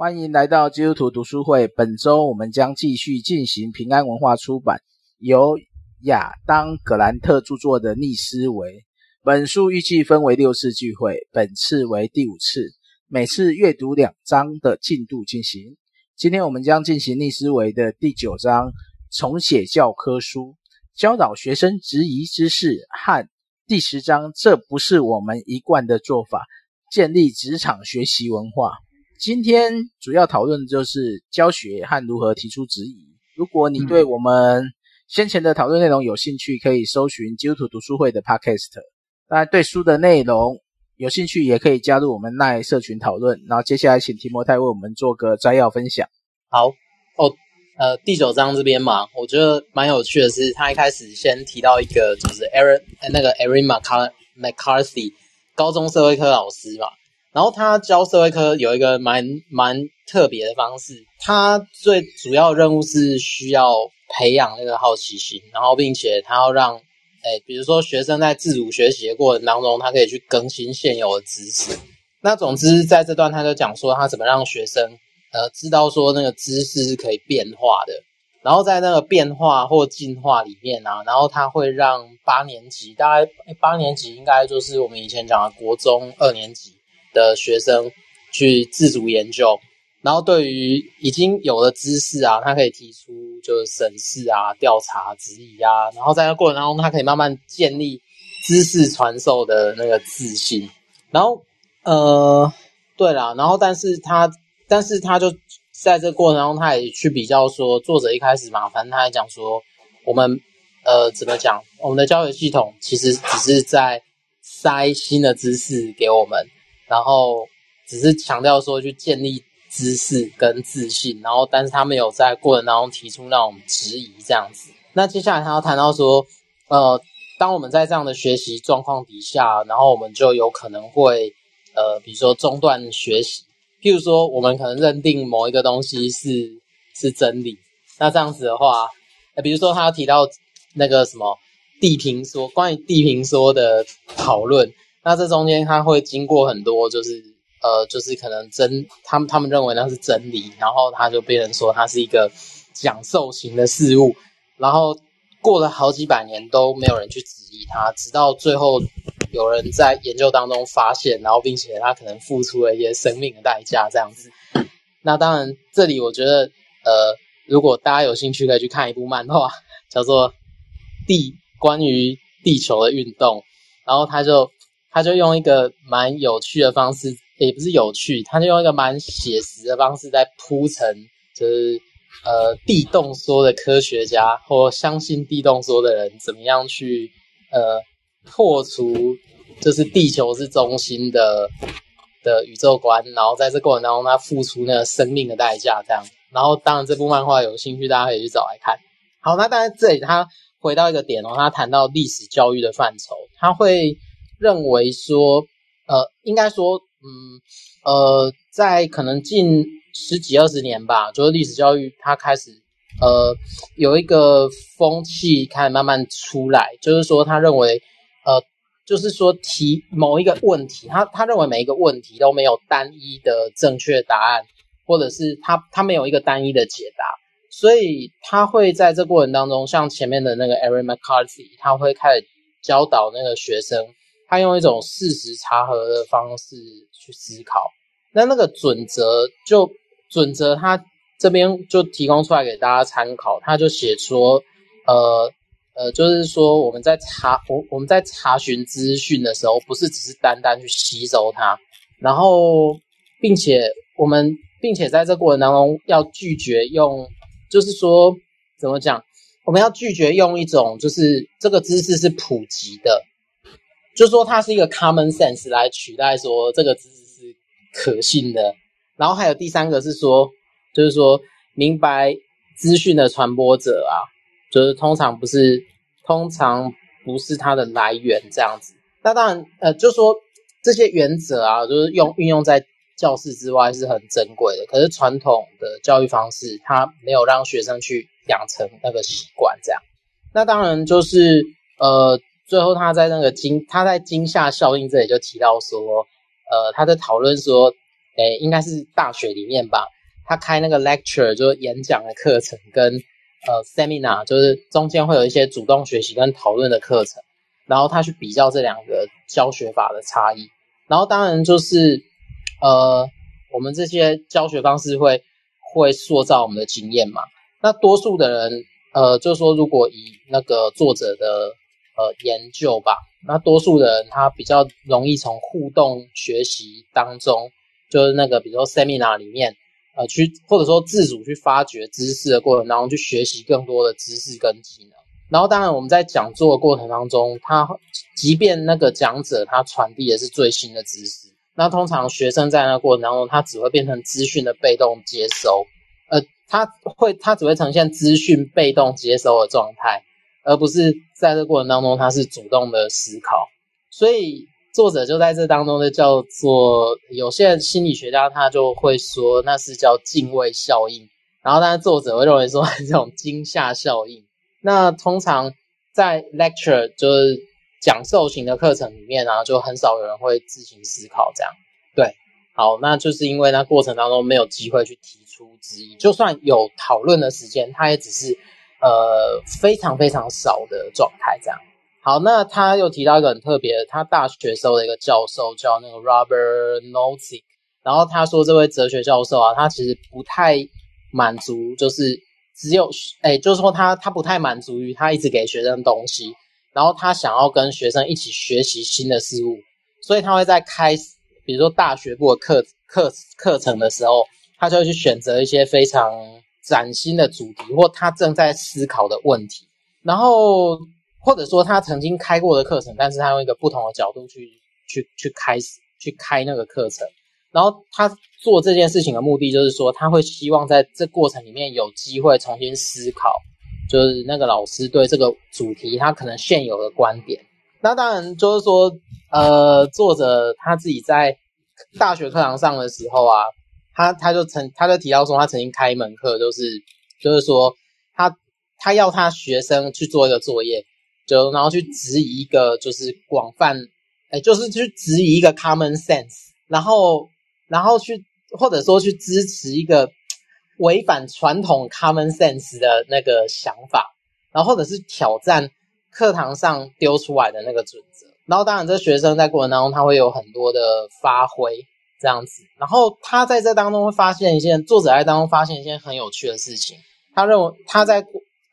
欢迎来到基督徒读书会。本周我们将继续进行平安文化出版由亚当·格兰特著作的《逆思维》。本书预计分为六次聚会，本次为第五次，每次阅读两章的进度进行。今天我们将进行逆思维的第九章，重写教科书，教导学生质疑知识和第十章，这不是我们一贯的做法，建立职场学习文化。今天主要讨论的就是教学和如何提出质疑。如果你对我们先前的讨论内容有兴趣，可以搜寻基督徒读书会的 Podcast。当然，对书的内容有兴趣，也可以加入我们赖社群讨论。然后接下来请提摩太为我们做个摘要分享。好哦，呃，第九章这边嘛，我觉得蛮有趣的是，他一开始先提到一个就是 Aaron 那个 Erin McCarthy 高中社会科老师嘛。然后他教社会科有一个蛮蛮特别的方式，他最主要任务是需要培养那个好奇心，然后并且他要让，诶比如说学生在自主学习的过程当中，他可以去更新现有的知识。那总之在这段他就讲说他怎么让学生呃知道说那个知识是可以变化的，然后在那个变化或进化里面啊，然后他会让八年级大概八年级应该就是我们以前讲的国中二年级。的学生去自主研究，然后对于已经有的知识啊，他可以提出就是审视啊、调查、质疑啊，然后在这过程当中，他可以慢慢建立知识传授的那个自信。然后，呃，对啦，然后但是他，但是他就在这过程当中，他也去比较说，作者一开始嘛，反正他也讲说，我们呃怎么讲，我们的教育系统其实只是在塞新的知识给我们。然后只是强调说去建立知识跟自信，然后但是他没有在过程当中提出那种质疑这样子。那接下来他要谈到说，呃，当我们在这样的学习状况底下，然后我们就有可能会，呃，比如说中断学习，譬如说我们可能认定某一个东西是是真理，那这样子的话，呃，比如说他要提到那个什么地平说，关于地平说的讨论。那这中间他会经过很多，就是呃，就是可能真他们他们认为那是真理，然后他就变成说它是一个讲授型的事物，然后过了好几百年都没有人去质疑它，直到最后有人在研究当中发现，然后并且他可能付出了一些生命的代价这样子。那当然，这里我觉得呃，如果大家有兴趣，可以去看一部漫画，叫做《地关于地球的运动》，然后他就。他就用一个蛮有趣的方式，也不是有趣，他就用一个蛮写实的方式在铺陈，就是呃地动说的科学家或相信地动说的人怎么样去呃破除，就是地球是中心的的宇宙观，然后在这过程当中他付出那个生命的代价这样。然后当然这部漫画有兴趣大家可以去找来看。好，那当然这里他回到一个点哦，他谈到历史教育的范畴，他会。认为说，呃，应该说，嗯，呃，在可能近十几二十年吧，就是历史教育它开始，呃，有一个风气开始慢慢出来，就是说，他认为，呃，就是说提某一个问题，他他认为每一个问题都没有单一的正确答案，或者是他他没有一个单一的解答，所以他会在这过程当中，像前面的那个 Aaron McCarthy，他会开始教导那个学生。他用一种事实查核的方式去思考，那那个准则就准则，他这边就提供出来给大家参考。他就写说，呃呃，就是说我们在查我我们在查询资讯的时候，不是只是单单去吸收它，然后并且我们并且在这过程当中要拒绝用，就是说怎么讲，我们要拒绝用一种就是这个知识是普及的。就说，它是一个 common sense 来取代说这个知识是可信的。然后还有第三个是说，就是说明白资讯的传播者啊，就是通常不是通常不是它的来源这样子。那当然，呃，就说这些原则啊，就是用运用在教室之外是很珍贵的。可是传统的教育方式，它没有让学生去养成那个习惯这样。那当然就是呃。最后，他在那个惊，他在惊吓效应这里就提到说，呃，他在讨论说，诶，应该是大学里面吧，他开那个 lecture 就是演讲的课程，跟呃 seminar 就是中间会有一些主动学习跟讨论的课程，然后他去比较这两个教学法的差异，然后当然就是呃我们这些教学方式会会塑造我们的经验嘛，那多数的人呃就是说如果以那个作者的呃研究吧。那多数的人他比较容易从互动学习当中，就是那个比如说 seminar 里面，呃，去或者说自主去发掘知识的过程当中去学习更多的知识跟技能。然后当然我们在讲座的过程当中，他即便那个讲者他传递的是最新的知识，那通常学生在那过程当中，他只会变成资讯的被动接收，呃，他会他只会呈现资讯被动接收的状态。而不是在这过程当中，他是主动的思考，所以作者就在这当中就叫做，有些心理学家他就会说那是叫敬畏效应，然后但是作者会认为说这种惊吓效应。那通常在 lecture 就是讲授型的课程里面啊，就很少有人会自行思考这样。对，好，那就是因为那过程当中没有机会去提出质疑，就算有讨论的时间，他也只是。呃，非常非常少的状态，这样。好，那他又提到一个很特别，他大学时候的一个教授叫那个 Robert Nozick，然后他说这位哲学教授啊，他其实不太满足，就是只有，哎，就是说他他不太满足于他一直给学生东西，然后他想要跟学生一起学习新的事物，所以他会在开，比如说大学部的课课课程的时候，他就会去选择一些非常。崭新的主题，或他正在思考的问题，然后或者说他曾经开过的课程，但是他用一个不同的角度去去去开始去开那个课程，然后他做这件事情的目的就是说，他会希望在这过程里面有机会重新思考，就是那个老师对这个主题他可能现有的观点。那当然就是说，呃，作者他自己在大学课堂上的时候啊。他他就曾他就提到说，他曾经开一门课，就是就是说他他要他学生去做一个作业，就然后去质疑一个就是广泛，哎，就是去质疑一个 common sense，然后然后去或者说去支持一个违反传统 common sense 的那个想法，然后或者是挑战课堂上丢出来的那个准则，然后当然这学生在过程当中他会有很多的发挥。这样子，然后他在这当中会发现一件，作者在当中发现一件很有趣的事情。他认为他在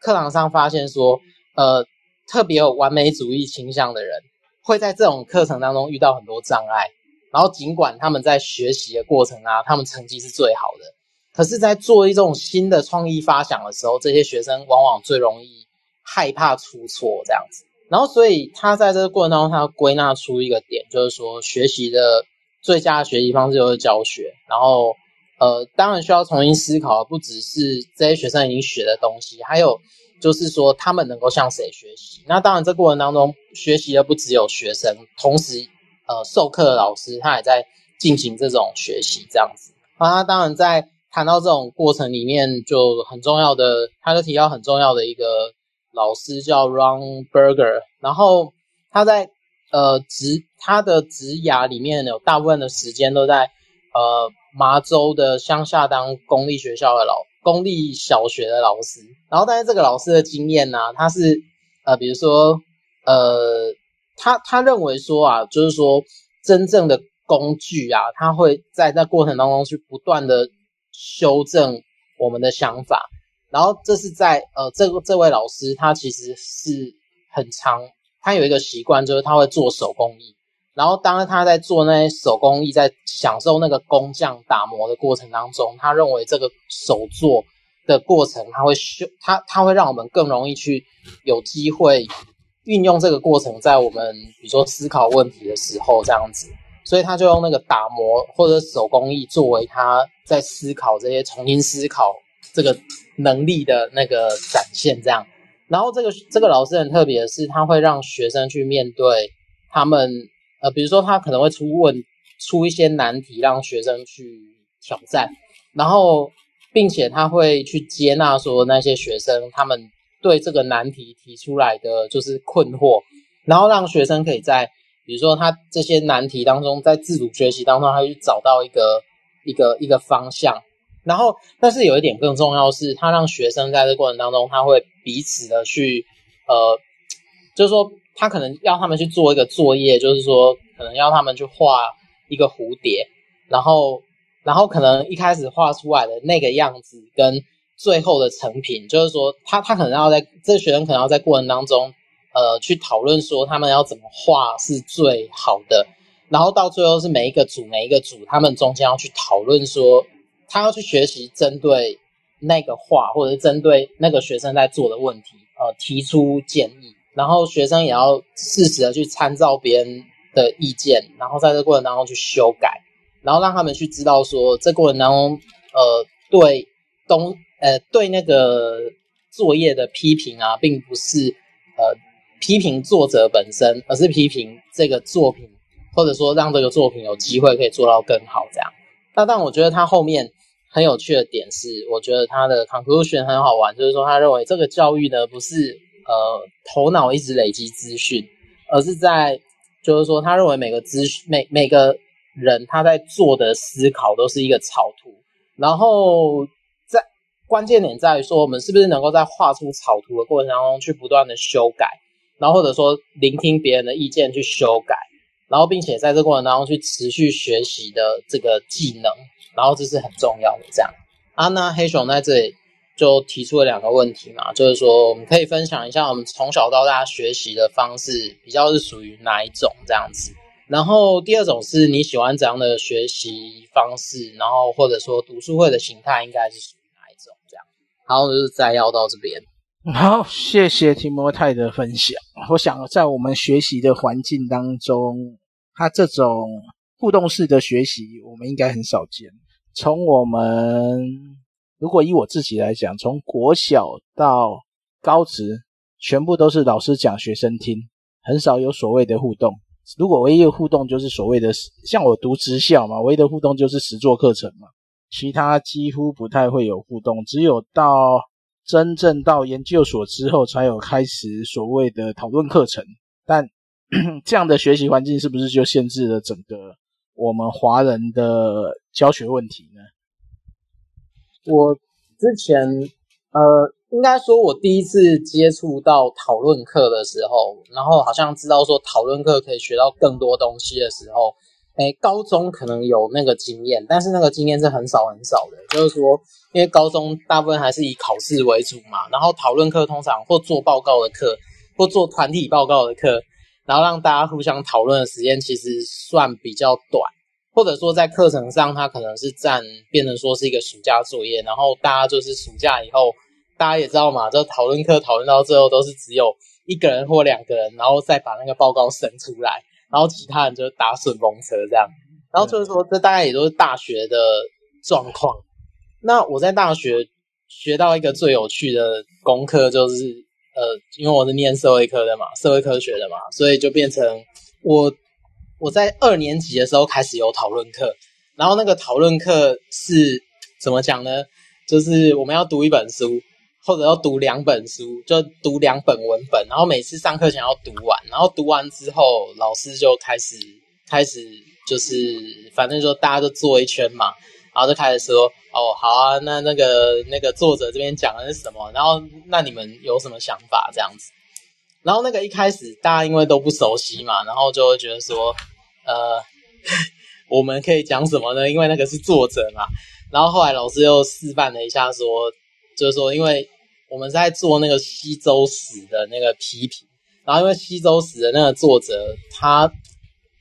课堂上发现说，呃，特别有完美主义倾向的人会在这种课程当中遇到很多障碍。然后尽管他们在学习的过程啊，他们成绩是最好的，可是，在做一种新的创意发想的时候，这些学生往往最容易害怕出错这样子。然后，所以他在这个过程当中，他要归纳出一个点，就是说学习的。最佳的学习方式就是教学，然后，呃，当然需要重新思考，不只是这些学生已经学的东西，还有就是说他们能够向谁学习。那当然，这过程当中学习的不只有学生，同时，呃，授课的老师他也在进行这种学习，这样子。那他当然在谈到这种过程里面，就很重要的，他就提到很重要的一个老师叫 Ron Berger，然后他在。呃，职他的职涯里面有大部分的时间都在呃麻州的乡下当公立学校的老公立小学的老师，然后但是这个老师的经验呢、他是呃比如说呃他他认为说啊，就是说真正的工具啊，他会在那过程当中去不断的修正我们的想法，然后这是在呃这个这位老师他其实是很长。他有一个习惯，就是他会做手工艺。然后，当他在做那些手工艺，在享受那个工匠打磨的过程当中，他认为这个手作的过程，他会修他，他会让我们更容易去有机会运用这个过程，在我们比如说思考问题的时候这样子。所以，他就用那个打磨或者手工艺作为他在思考这些重新思考这个能力的那个展现，这样。然后这个这个老师很特别的是，他会让学生去面对他们，呃，比如说他可能会出问出一些难题，让学生去挑战，然后并且他会去接纳说那些学生他们对这个难题提出来的就是困惑，然后让学生可以在比如说他这些难题当中，在自主学习当中，他去找到一个一个一个方向。然后，但是有一点更重要是，他让学生在这过程当中，他会彼此的去，呃，就是说，他可能要他们去做一个作业，就是说，可能要他们去画一个蝴蝶，然后，然后可能一开始画出来的那个样子，跟最后的成品，就是说，他他可能要在这学生可能要在过程当中，呃，去讨论说他们要怎么画是最好的，然后到最后是每一个组每一个组，他们中间要去讨论说。他要去学习针对那个画，或者是针对那个学生在做的问题，呃，提出建议。然后学生也要适时的去参照别人的意见，然后在这过程当中去修改，然后让他们去知道说，这过程当中，呃，对东，呃，对那个作业的批评啊，并不是呃批评作者本身，而是批评这个作品，或者说让这个作品有机会可以做到更好，这样。那但我觉得他后面。很有趣的点是，我觉得他的 conclusion 很好玩，就是说他认为这个教育呢，不是呃头脑一直累积资讯，而是在就是说他认为每个资讯每每个人他在做的思考都是一个草图，然后在关键点在于说我们是不是能够在画出草图的过程当中去不断的修改，然后或者说聆听别人的意见去修改，然后并且在这过程当中去持续学习的这个技能。然后这是很重要的，这样啊，那黑熊在这里就提出了两个问题嘛，就是说我们可以分享一下我们从小到大学习的方式比较是属于哪一种这样子。然后第二种是你喜欢怎样的学习方式，然后或者说读书会的形态应该是属于哪一种这样。好，就是摘要到这边。好，谢谢提摩太的分享。我想在我们学习的环境当中，他这种互动式的学习，我们应该很少见。从我们如果以我自己来讲，从国小到高职，全部都是老师讲，学生听，很少有所谓的互动。如果唯一的互动就是所谓的，像我读职校嘛，唯一的互动就是实作课程嘛，其他几乎不太会有互动。只有到真正到研究所之后，才有开始所谓的讨论课程。但 这样的学习环境是不是就限制了整个？我们华人的教学问题呢？我之前呃，应该说，我第一次接触到讨论课的时候，然后好像知道说讨论课可以学到更多东西的时候，诶，高中可能有那个经验，但是那个经验是很少很少的。就是说，因为高中大部分还是以考试为主嘛，然后讨论课通常或做报告的课，或做团体报告的课。然后让大家互相讨论的时间其实算比较短，或者说在课程上，它可能是占变成说是一个暑假作业，然后大家就是暑假以后，大家也知道嘛，这讨论课讨论到最后都是只有一个人或两个人，然后再把那个报告审出来，然后其他人就搭顺风车这样。然后就是说，这大概也都是大学的状况。那我在大学学到一个最有趣的功课就是。呃，因为我是念社会科的嘛，社会科学的嘛，所以就变成我我在二年级的时候开始有讨论课，然后那个讨论课是怎么讲呢？就是我们要读一本书，或者要读两本书，就读两本文本，然后每次上课前要读完，然后读完之后，老师就开始开始就是反正就大家都坐一圈嘛。然后就开始说，哦，好啊，那那个那个作者这边讲的是什么？然后那你们有什么想法这样子？然后那个一开始大家因为都不熟悉嘛，然后就会觉得说，呃，我们可以讲什么呢？因为那个是作者嘛。然后后来老师又示范了一下，说就是说，因为我们在做那个西周史的那个批评，然后因为西周史的那个作者他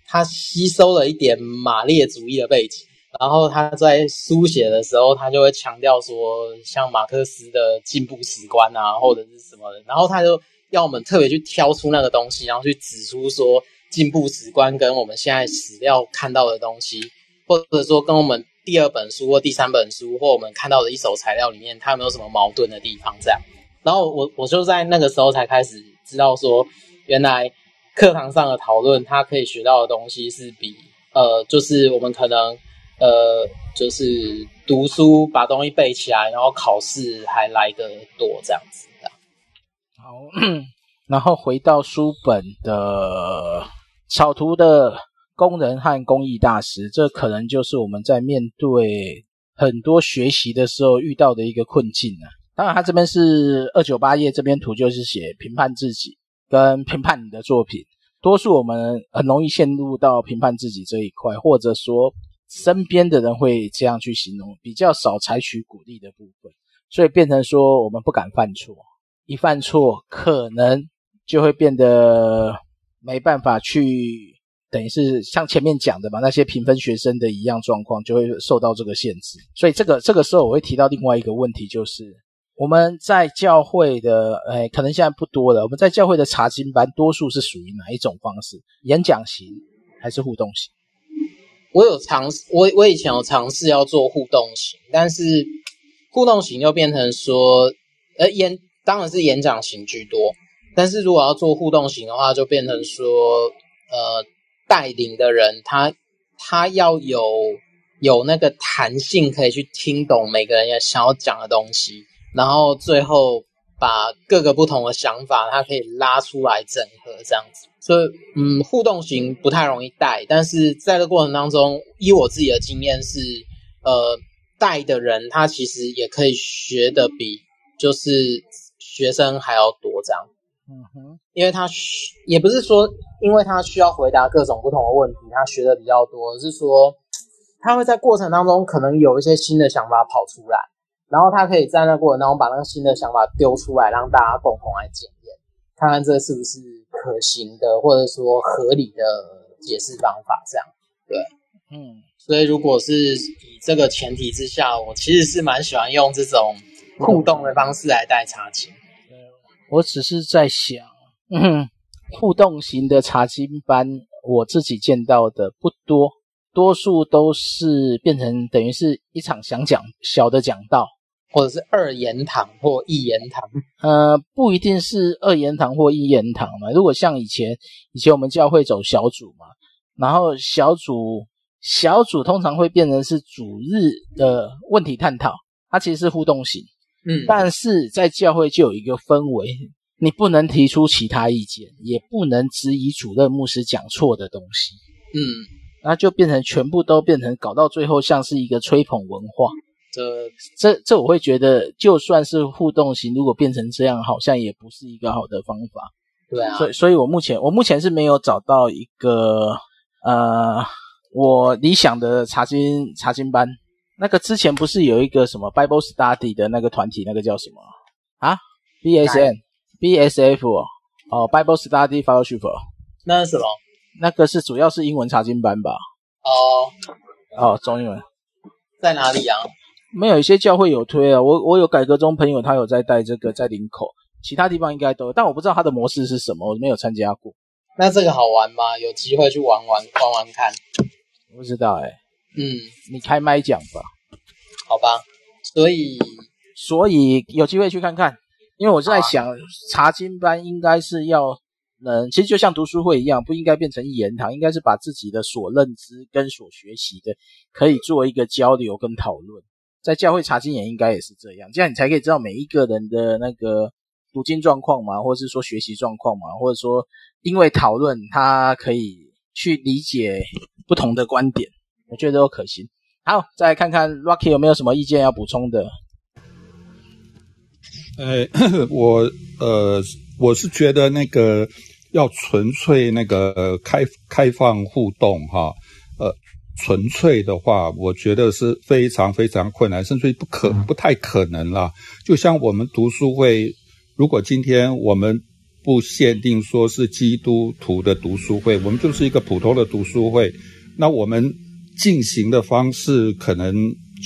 他吸收了一点马列主义的背景。然后他在书写的时候，他就会强调说，像马克思的进步史观啊，或者是什么的。然后他就要我们特别去挑出那个东西，然后去指出说，进步史观跟我们现在史料看到的东西，或者说跟我们第二本书或第三本书或我们看到的一手材料里面，它有没有什么矛盾的地方？这样。然后我我就在那个时候才开始知道说，原来课堂上的讨论，它可以学到的东西是比呃，就是我们可能。呃，就是读书把东西背起来，然后考试还来得多这样子的。好，然后回到书本的草图的工人和工艺大师，这可能就是我们在面对很多学习的时候遇到的一个困境啊。当然，他这边是二九八页这边图，就是写评判自己跟评判你的作品。多数我们很容易陷入到评判自己这一块，或者说身边的人会这样去形容，比较少采取鼓励的部分，所以变成说我们不敢犯错，一犯错可能就会变得没办法去，等于是像前面讲的嘛，那些评分学生的一样状况，就会受到这个限制。所以这个这个时候我会提到另外一个问题，就是。我们在教会的，诶，可能现在不多了。我们在教会的查经班，多数是属于哪一种方式？演讲型还是互动型？我有尝试，我我以前有尝试要做互动型，但是互动型又变成说，呃，演当然是演讲型居多。但是如果要做互动型的话，就变成说，呃，带领的人他他要有有那个弹性，可以去听懂每个人也想要讲的东西。然后最后把各个不同的想法，他可以拉出来整合这样子，所以嗯，互动型不太容易带，但是在这过程当中，以我自己的经验是，呃，带的人他其实也可以学的比就是学生还要多这样，嗯哼，因为他也不是说因为他需要回答各种不同的问题，他学的比较多，是说他会在过程当中可能有一些新的想法跑出来。然后他可以在那过程当中把那个新的想法丢出来，让大家共同来检验，看看这是不是可行的，或者说合理的解释方法。这样，对，嗯，所以如果是以这个前提之下，我其实是蛮喜欢用这种互动的方式来带查经。我只是在想，嗯，互动型的查经班，我自己见到的不多，多数都是变成等于是一场想讲小的讲道。或者是二言堂或一言堂，呃，不一定是二言堂或一言堂嘛。如果像以前，以前我们教会走小组嘛，然后小组小组通常会变成是主日的问题探讨，它其实是互动型，嗯，但是在教会就有一个氛围，你不能提出其他意见，也不能质疑主任牧师讲错的东西，嗯，那就变成全部都变成搞到最后像是一个吹捧文化。这这这我会觉得，就算是互动型，如果变成这样，好像也不是一个好的方法。对啊，所以所以我目前我目前是没有找到一个呃我理想的查经查经班。那个之前不是有一个什么 Bible Study 的那个团体，那个叫什么啊？BSN BSF 哦，哦 Bible Study Fellowship。那是什么？那个是主要是英文查经班吧？哦哦，中英文在哪里啊？没有，一些教会有推啊，我我有改革中朋友，他有在带这个在林口，其他地方应该都有，但我不知道他的模式是什么，我没有参加过。那这个好玩吗？有机会去玩玩玩玩看？不知道哎、欸。嗯，你开麦讲吧。好吧，所以所以有机会去看看，因为我是在想，查经班应该是要嗯，其实就像读书会一样，不应该变成一言堂，应该是把自己的所认知跟所学习的，可以做一个交流跟讨论。在教会查经也应该也是这样，这样你才可以知道每一个人的那个读经状况嘛，或者是说学习状况嘛，或者说因为讨论他可以去理解不同的观点，我觉得都可行。好，再来看看 Rocky 有没有什么意见要补充的？呃，我呃我是觉得那个要纯粹那个开开放互动哈，呃。纯粹的话，我觉得是非常非常困难，甚至于不可不太可能啦。就像我们读书会，如果今天我们不限定说是基督徒的读书会，我们就是一个普通的读书会，那我们进行的方式可能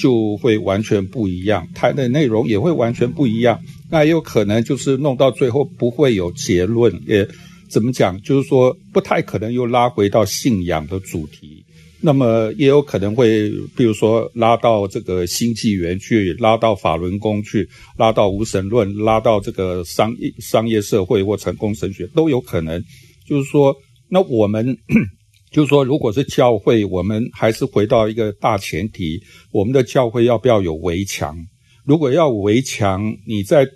就会完全不一样，谈的内容也会完全不一样。那也有可能就是弄到最后不会有结论，也怎么讲，就是说不太可能又拉回到信仰的主题。那么也有可能会，比如说拉到这个新纪元去，拉到法轮功去，拉到无神论，拉到这个商业商业社会或成功神学都有可能。就是说，那我们就是说，如果是教会，我们还是回到一个大前提：我们的教会要不要有围墙？如果要围墙，你在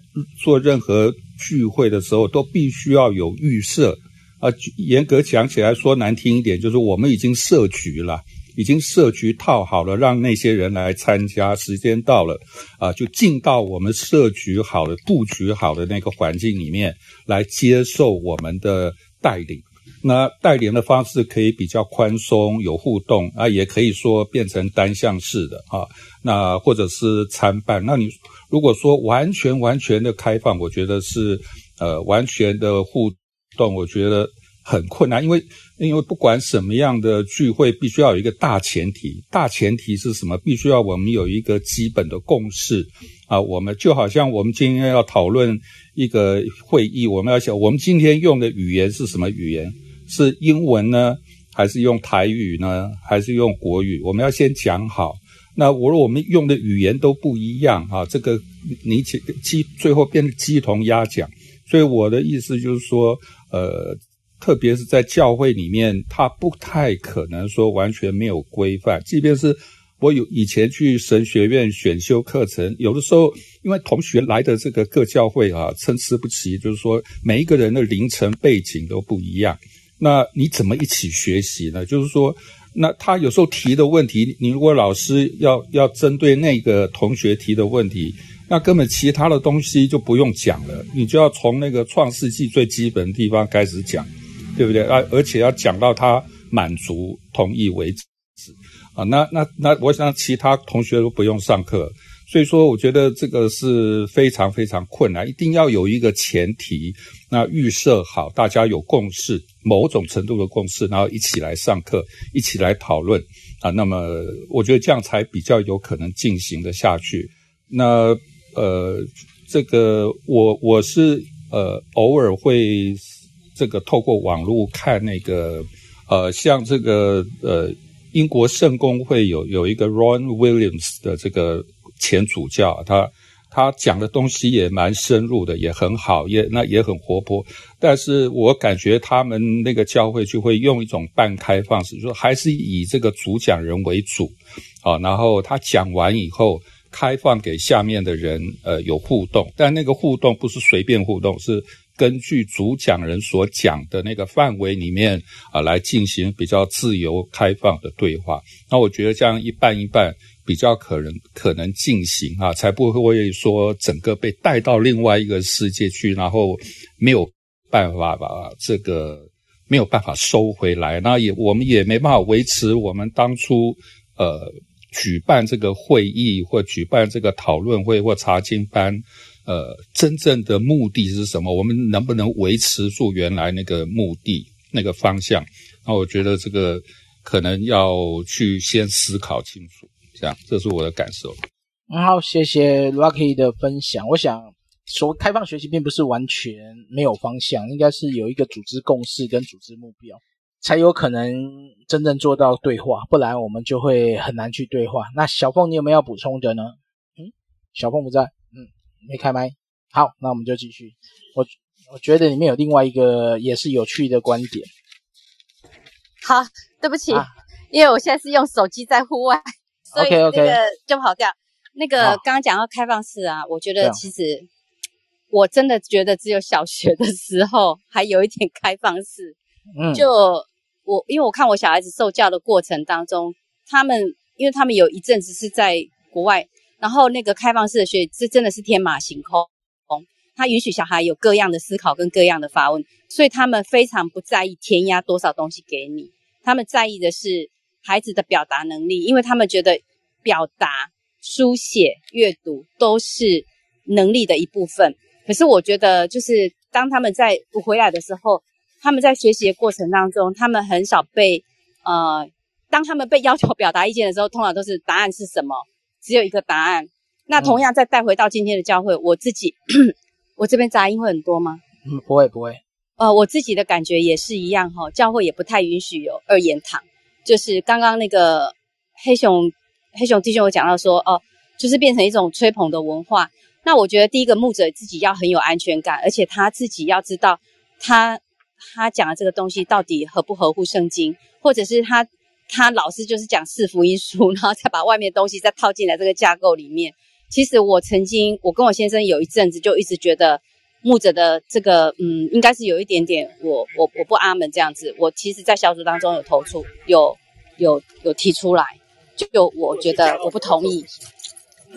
做任何聚会的时候都必须要有预设。啊，严格讲起来说难听一点，就是我们已经设局了，已经设局套好了，让那些人来参加。时间到了，啊，就进到我们设局好的、布局好的那个环境里面来接受我们的带领。那带领的方式可以比较宽松、有互动啊，也可以说变成单向式的啊。那或者是参半。那你如果说完全完全的开放，我觉得是呃完全的互。动我觉得很困难，因为因为不管什么样的聚会，必须要有一个大前提。大前提是什么？必须要我们有一个基本的共识啊。我们就好像我们今天要讨论一个会议，我们要想，我们今天用的语言是什么语言？是英文呢，还是用台语呢，还是用国语？我们要先讲好。那我说我们用的语言都不一样啊，这个你鸡最后变成鸡同鸭讲。所以我的意思就是说。呃，特别是在教会里面，他不太可能说完全没有规范。即便是我有以前去神学院选修课程，有的时候因为同学来的这个各教会啊参差不齐，就是说每一个人的灵程背景都不一样。那你怎么一起学习呢？就是说，那他有时候提的问题，你如果老师要要针对那个同学提的问题。那根本其他的东西就不用讲了，你就要从那个创世纪最基本的地方开始讲，对不对啊？而且要讲到他满足同意为止啊。那那那，我想其他同学都不用上课，所以说我觉得这个是非常非常困难，一定要有一个前提，那预设好，大家有共识，某种程度的共识，然后一起来上课，一起来讨论啊。那么我觉得这样才比较有可能进行的下去。那。呃，这个我我是呃偶尔会这个透过网络看那个呃像这个呃英国圣公会有有一个 Ron Williams 的这个前主教，他他讲的东西也蛮深入的，也很好，也那也很活泼。但是我感觉他们那个教会就会用一种半开放式，说还是以这个主讲人为主啊，然后他讲完以后。开放给下面的人，呃，有互动，但那个互动不是随便互动，是根据主讲人所讲的那个范围里面啊，呃，来进行比较自由开放的对话。那我觉得这样一半一半比较可能可能进行啊，才不会说整个被带到另外一个世界去，然后没有办法把这个没有办法收回来，那也我们也没办法维持我们当初呃。举办这个会议或举办这个讨论会或查经班，呃，真正的目的是什么？我们能不能维持住原来那个目的、那个方向？那我觉得这个可能要去先思考清楚。这样，这是我的感受。然后，谢谢 Lucky 的分享。我想说，开放学习并不是完全没有方向，应该是有一个组织共识跟组织目标。才有可能真正做到对话，不然我们就会很难去对话。那小凤，你有没有要补充的呢？嗯，小凤不在，嗯，没开麦。好，那我们就继续。我我觉得里面有另外一个也是有趣的观点。好，对不起，啊、因为我现在是用手机在户外，所以那个就跑掉。那个刚刚讲到开放式啊，我觉得其实我真的觉得只有小学的时候还有一点开放式，嗯，就。我因为我看我小孩子受教的过程当中，他们因为他们有一阵子是在国外，然后那个开放式的学，这真的是天马行空，他允许小孩有各样的思考跟各样的发问，所以他们非常不在意填压多少东西给你，他们在意的是孩子的表达能力，因为他们觉得表达、书写、阅读都是能力的一部分。可是我觉得，就是当他们在不回来的时候。他们在学习的过程当中，他们很少被呃，当他们被要求表达意见的时候，通常都是答案是什么？只有一个答案。那同样再带回到今天的教会，我自己，我这边杂音会很多吗？嗯，不会不会。呃，我自己的感觉也是一样哈，教会也不太允许有二言堂。就是刚刚那个黑熊黑熊弟兄有讲到说，哦、就是变成一种吹捧的文化。那我觉得第一个牧者自己要很有安全感，而且他自己要知道他。他讲的这个东西到底合不合乎圣经，或者是他他老师就是讲四福音书，然后再把外面东西再套进来这个架构里面。其实我曾经，我跟我先生有一阵子就一直觉得牧者的这个，嗯，应该是有一点点我，我我我不阿门这样子。我其实，在小组当中有投出，有有有提出来，就我觉得我不同意。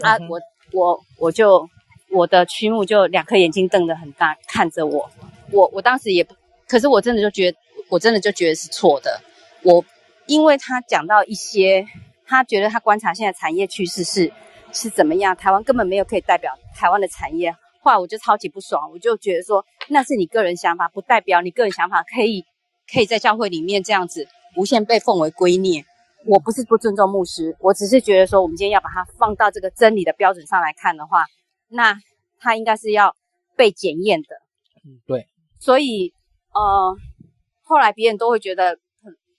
啊，我我我就我的曲目就两颗眼睛瞪得很大，看着我。我我当时也，可是我真的就觉得，我真的就觉得是错的。我因为他讲到一些，他觉得他观察现在产业趋势是是怎么样，台湾根本没有可以代表台湾的产业。后来我就超级不爽，我就觉得说那是你个人想法，不代表你个人想法可以可以在教会里面这样子无限被奉为圭臬。我不是不尊重牧师，我只是觉得说我们今天要把它放到这个真理的标准上来看的话，那他应该是要被检验的。嗯，对。所以呃，后来别人都会觉得，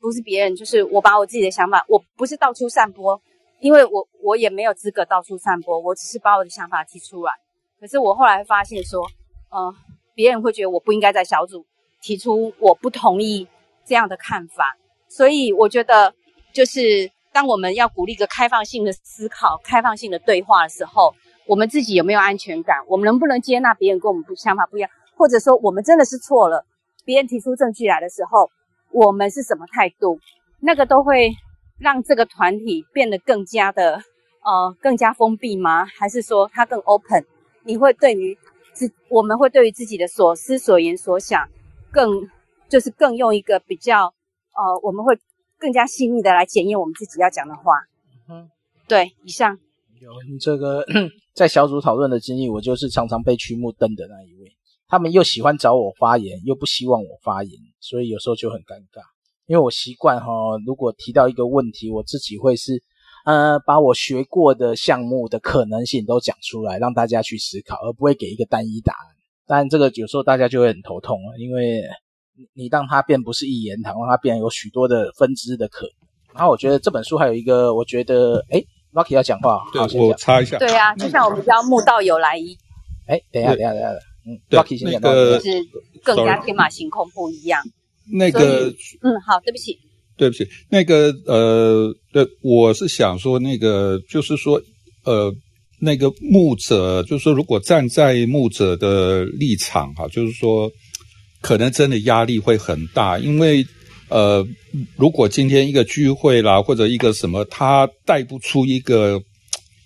不是别人，就是我把我自己的想法，我不是到处散播，因为我我也没有资格到处散播，我只是把我的想法提出来。可是我后来发现说，呃，别人会觉得我不应该在小组提出我不同意这样的看法，所以我觉得就是当我们要鼓励一个开放性的思考、开放性的对话的时候，我们自己有没有安全感？我们能不能接纳别人跟我们不想法不一样？或者说我们真的是错了？别人提出证据来的时候，我们是什么态度？那个都会让这个团体变得更加的呃更加封闭吗？还是说它更 open？你会对于自，我们会对于自己的所思所言所想，更就是更用一个比较，呃，我们会更加细腻的来检验我们自己要讲的话。嗯，对，以上有你这个在小组讨论的经历，我就是常常被曲目瞪的那一位。他们又喜欢找我发言，又不希望我发言，所以有时候就很尴尬。因为我习惯哈，如果提到一个问题，我自己会是。呃，把我学过的项目的可能性都讲出来，让大家去思考，而不会给一个单一答案。当然，这个有时候大家就会很头痛了，因为你让它变不是一言堂，让它变有许多的分支的可能。然后我觉得这本书还有一个，我觉得，哎，Rocky 要讲话，对，好我插一下。对啊，就像我们叫木道友来一。哎，等一下，等一下，等一下，嗯，Rocky 先讲，那个就是更加天马行空不一样。那个，嗯，好，对不起。对不起，那个呃，对，我是想说，那个就是说，呃，那个牧者，就是说，如果站在牧者的立场哈，就是说，可能真的压力会很大，因为呃，如果今天一个聚会啦，或者一个什么，他带不出一个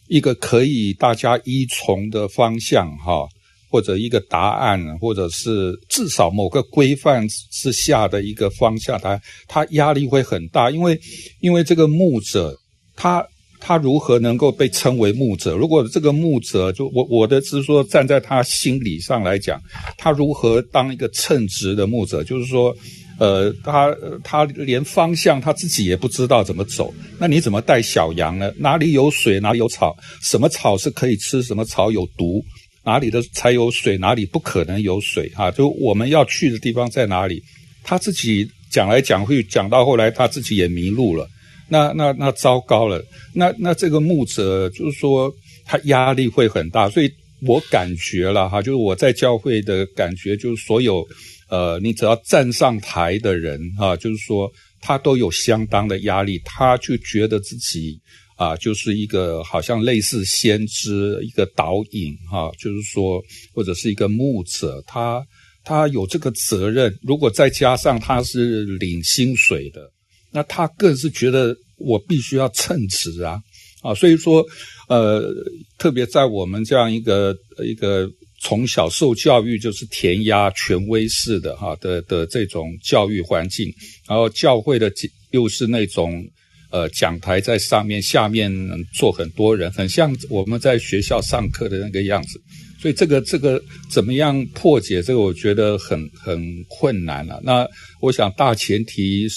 一个可以大家依从的方向哈。或者一个答案，或者是至少某个规范之下的一个方向，他他压力会很大，因为因为这个牧者，他他如何能够被称为牧者？如果这个牧者，就我我的是说，站在他心理上来讲，他如何当一个称职的牧者？就是说，呃，他他连方向他自己也不知道怎么走，那你怎么带小羊呢？哪里有水，哪里有草？什么草是可以吃？什么草有毒？哪里的才有水，哪里不可能有水啊？就我们要去的地方在哪里？他自己讲来讲去，讲到后来他自己也迷路了。那那那糟糕了。那那这个牧者就是说他压力会很大，所以我感觉了哈，就是我在教会的感觉，就是所有呃，你只要站上台的人哈，就是说他都有相当的压力，他就觉得自己。啊，就是一个好像类似先知，一个导引哈、啊，就是说，或者是一个牧者，他他有这个责任。如果再加上他是领薪水的，那他更是觉得我必须要称职啊啊！所以说，呃，特别在我们这样一个一个从小受教育就是填鸭权威式的哈、的的这种教育环境，然后教会的又是那种。呃，讲台在上面，下面坐很多人，很像我们在学校上课的那个样子。所以这个这个怎么样破解这个，我觉得很很困难了。那我想大前提，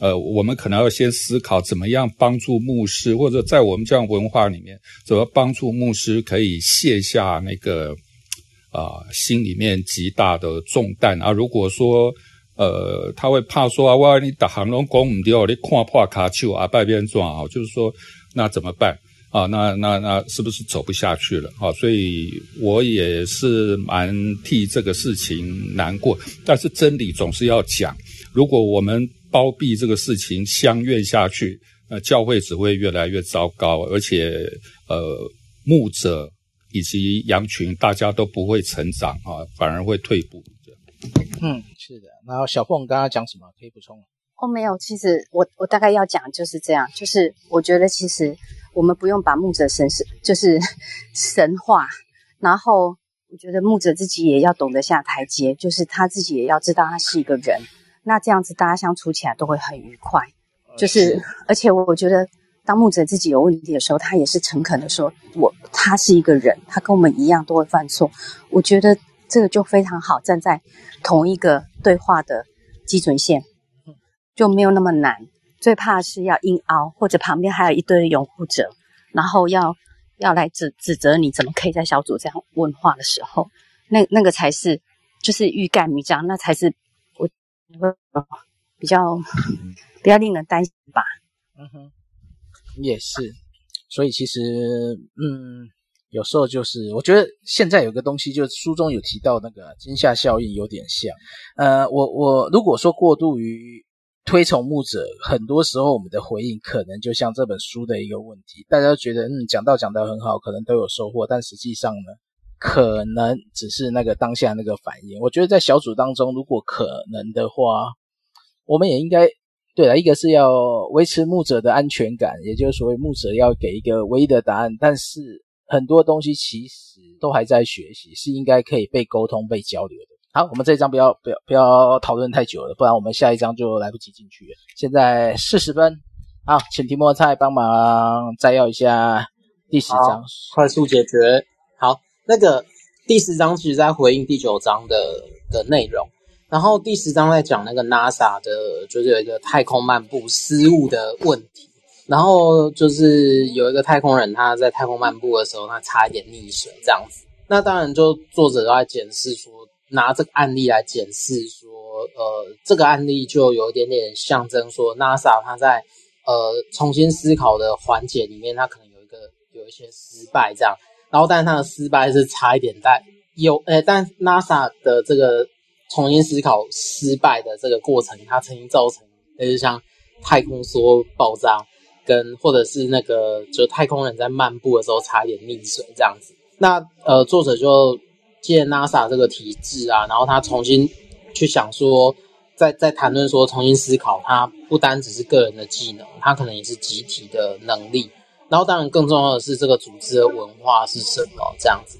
呃，我们可能要先思考怎么样帮助牧师，或者在我们这样文化里面，怎么帮助牧师可以卸下那个啊，心里面极大的重担啊。如果说呃，他会怕说啊，万一你打航龙讲唔掉，你看破卡丘啊，拜边撞啊，就是说那怎么办啊？那那那是不是走不下去了啊？所以我也是蛮替这个事情难过。但是真理总是要讲，如果我们包庇这个事情相怨下去，那教会只会越来越糟糕，而且呃，牧者以及羊群，大家都不会成长啊，反而会退步。嗯，是的。然后小凤刚刚讲什么？可以补充吗？哦，没有。其实我我大概要讲就是这样，就是我觉得其实我们不用把牧者神是就是 神话，然后我觉得牧者自己也要懂得下台阶，就是他自己也要知道他是一个人，那这样子大家相处起来都会很愉快。就是，是而且我觉得。当牧者自己有问题的时候，他也是诚恳的说：“我他是一个人，他跟我们一样都会犯错。”我觉得这个就非常好，站在同一个对话的基准线，就没有那么难。最怕是要硬凹，或者旁边还有一堆的拥护者，然后要要来指指责你怎么可以在小组这样问话的时候，那那个才是就是欲盖弥彰，那才是我比较比较令人担心吧。嗯哼。也是，所以其实，嗯，有时候就是，我觉得现在有个东西，就是书中有提到那个惊吓效应，有点像。呃，我我如果说过度于推崇牧者，很多时候我们的回应可能就像这本书的一个问题，大家都觉得嗯讲到讲得很好，可能都有收获，但实际上呢，可能只是那个当下那个反应。我觉得在小组当中，如果可能的话，我们也应该。对了，一个是要维持牧者的安全感，也就是所谓牧者要给一个唯一的答案。但是很多东西其实都还在学习，是应该可以被沟通、被交流的。好，我们这一章不要不要不要讨论太久了，不然我们下一章就来不及进去了。现在四十分，好，请提莫菜帮忙摘要一下第十章，快速解决。好，那个第十章其实在回应第九章的的内容。然后第十章在讲那个 NASA 的，就是有一个太空漫步失误的问题。然后就是有一个太空人，他在太空漫步的时候，他差一点溺水这样子。那当然，就作者都在检视说，拿这个案例来检视说，呃，这个案例就有一点点象征说，NASA 他在呃重新思考的环节里面，他可能有一个有一些失败这样。然后，但他的失败是差一点带有，诶、但 NASA 的这个。重新思考失败的这个过程，它曾经造成，就是像太空梭爆炸，跟或者是那个就太空人在漫步的时候差点溺水这样子。那呃，作者就借 NASA 这个体制啊，然后他重新去想说，在在谈论说重新思考，它不单只是个人的技能，它可能也是集体的能力。然后当然更重要的是这个组织的文化是什么这样子。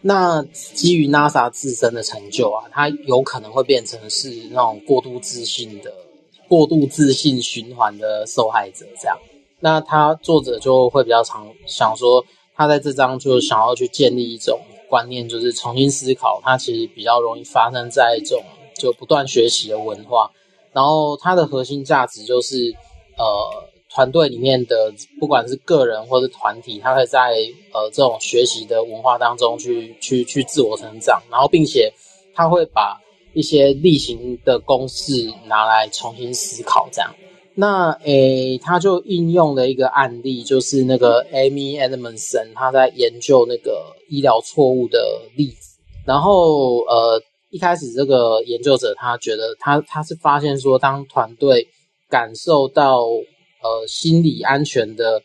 那基于 NASA 自身的成就啊，它有可能会变成是那种过度自信的、过度自信循环的受害者这样。那他作者就会比较常想说，他在这章就想要去建立一种观念，就是重新思考。他其实比较容易发生在一种就不断学习的文化，然后它的核心价值就是呃。团队里面的不管是个人或是团体，他会在呃这种学习的文化当中去去去自我成长，然后并且他会把一些例行的公式拿来重新思考这样。那诶，他就应用了一个案例，就是那个 Amy Edmonson，他在研究那个医疗错误的例子。然后呃一开始这个研究者他觉得他他是发现说，当团队感受到呃，心理安全的，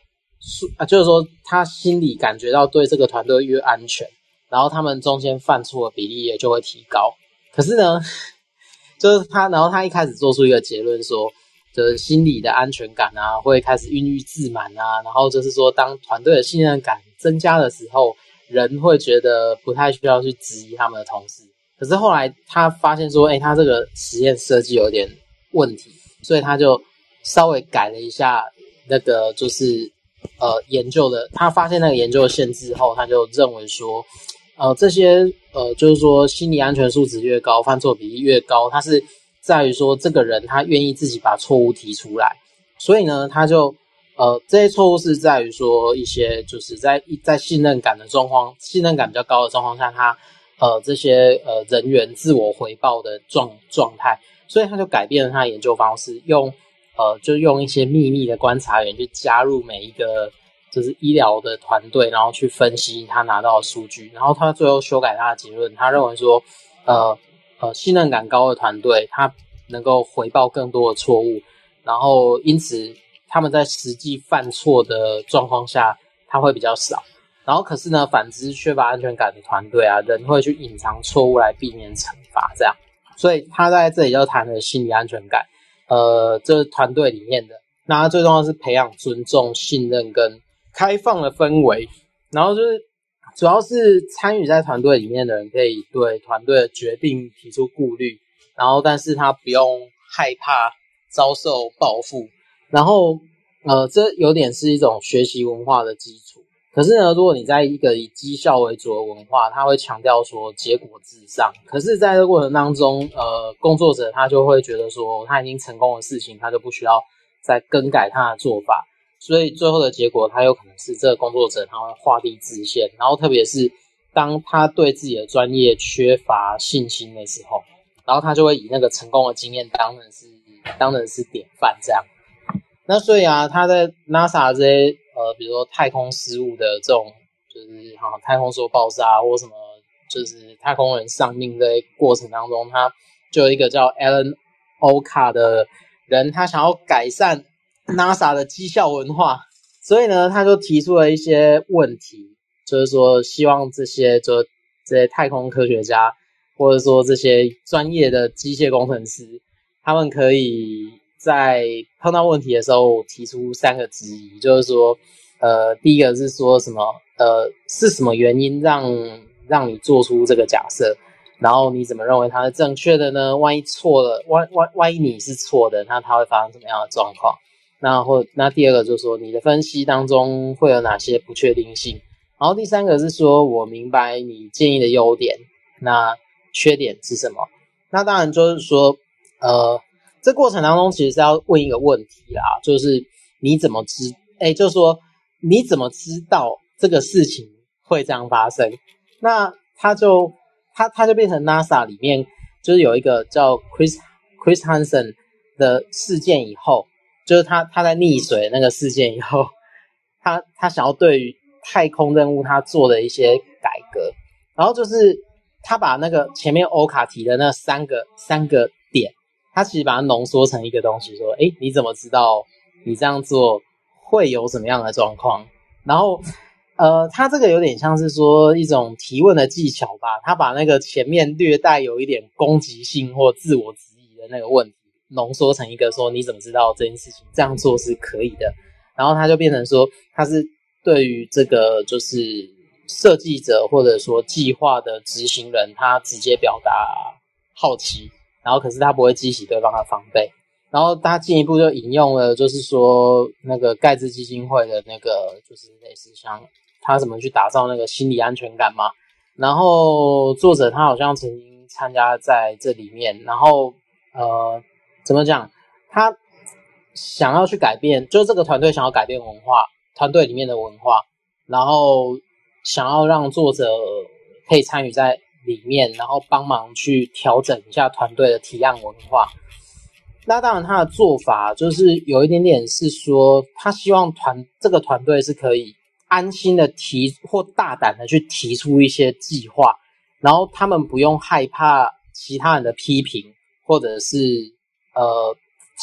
啊，就是说他心里感觉到对这个团队越安全，然后他们中间犯错的比例也就会提高。可是呢，就是他，然后他一开始做出一个结论说，就是心理的安全感啊，会开始孕育自满啊，然后就是说，当团队的信任感增加的时候，人会觉得不太需要去质疑他们的同事。可是后来他发现说，哎，他这个实验设计有点问题，所以他就。稍微改了一下那个，就是呃研究的，他发现那个研究的限制后，他就认为说，呃这些呃就是说心理安全素质越高，犯错比例越高，他是在于说这个人他愿意自己把错误提出来，所以呢，他就呃这些错误是在于说一些就是在在信任感的状况，信任感比较高的状况下，他呃这些呃人员自我回报的状状态，所以他就改变了他的研究方式，用。呃，就用一些秘密的观察员去加入每一个就是医疗的团队，然后去分析他拿到的数据，然后他最后修改他的结论。他认为说，呃呃，信任感高的团队，他能够回报更多的错误，然后因此他们在实际犯错的状况下，他会比较少。然后可是呢，反之缺乏安全感的团队啊，人会去隐藏错误来避免惩罚，这样。所以他在这里就谈了心理安全感，呃，这是团队里面的。那最重要是培养尊重、信任跟开放的氛围，然后就是主要是参与在团队里面的人可以对团队的决定提出顾虑，然后但是他不用害怕遭受报复，然后呃，这有点是一种学习文化的基础。可是呢，如果你在一个以绩效为主的文化，他会强调说结果至上。可是，在这过程当中，呃，工作者他就会觉得说他已经成功的事情，他就不需要再更改他的做法。所以最后的结果，他有可能是这个工作者他会画地自限。然后，特别是当他对自己的专业缺乏信心的时候，然后他就会以那个成功的经验当成是当成是典范这样。那所以啊，他在 NASA 这些。呃，比如说太空失误的这种，就是哈、啊，太空梭爆炸或什么，就是太空人丧命这些过程当中，他就有一个叫 Alan Oka 的人，他想要改善 NASA 的绩效文化，所以呢，他就提出了一些问题，就是说希望这些就这些太空科学家，或者说这些专业的机械工程师，他们可以。在碰到问题的时候，提出三个质疑，就是说，呃，第一个是说什么，呃，是什么原因让让你做出这个假设？然后你怎么认为它是正确的呢？万一错了，万万万一你是错的，那它会发生什么样的状况？那或那第二个就是说，你的分析当中会有哪些不确定性？然后第三个是说，我明白你建议的优点，那缺点是什么？那当然就是说，呃。这过程当中其实是要问一个问题啦，就是你怎么知？哎，就是说你怎么知道这个事情会这样发生？那他就他他就变成 NASA 里面就是有一个叫 Chris Chris Hansen 的事件以后，就是他他在溺水那个事件以后，他他想要对于太空任务他做的一些改革，然后就是他把那个前面欧卡提的那三个三个点。他其实把它浓缩成一个东西，说：“诶，你怎么知道你这样做会有什么样的状况？”然后，呃，他这个有点像是说一种提问的技巧吧。他把那个前面略带有一点攻击性或自我质疑的那个问题，浓缩成一个说：“你怎么知道这件事情这样做是可以的？”然后他就变成说，他是对于这个就是设计者或者说计划的执行人，他直接表达好奇。然后，可是他不会激起对方的防备。然后他进一步就引用了，就是说那个盖茨基金会的那个，就是类似像他怎么去打造那个心理安全感嘛。然后作者他好像曾经参加在这里面。然后呃，怎么讲？他想要去改变，就是这个团队想要改变文化，团队里面的文化，然后想要让作者可以参与在。里面，然后帮忙去调整一下团队的提案文化。那当然，他的做法就是有一点点是说，他希望团这个团队是可以安心的提或大胆的去提出一些计划，然后他们不用害怕其他人的批评或者是呃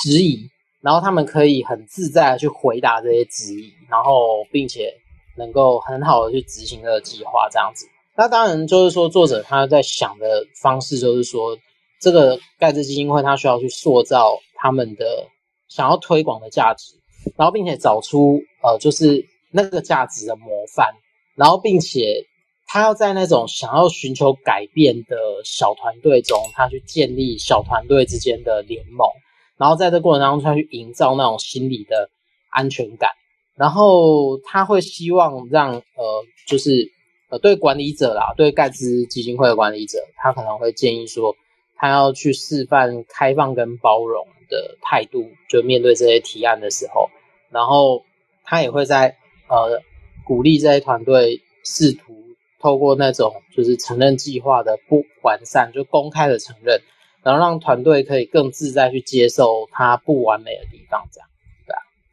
质疑，然后他们可以很自在的去回答这些质疑，然后并且能够很好的去执行这个计划，这样子。那当然就是说，作者他在想的方式就是说，这个盖茨基金会他需要去塑造他们的想要推广的价值，然后并且找出呃，就是那个价值的模范，然后并且他要在那种想要寻求改变的小团队中，他去建立小团队之间的联盟，然后在这过程当中，他去营造那种心理的安全感，然后他会希望让呃，就是。呃，对管理者啦，对盖茨基金会的管理者，他可能会建议说，他要去示范开放跟包容的态度，就面对这些提案的时候，然后他也会在呃鼓励这些团队试图透过那种就是承认计划的不完善，就公开的承认，然后让团队可以更自在去接受它不完美的地方，这样。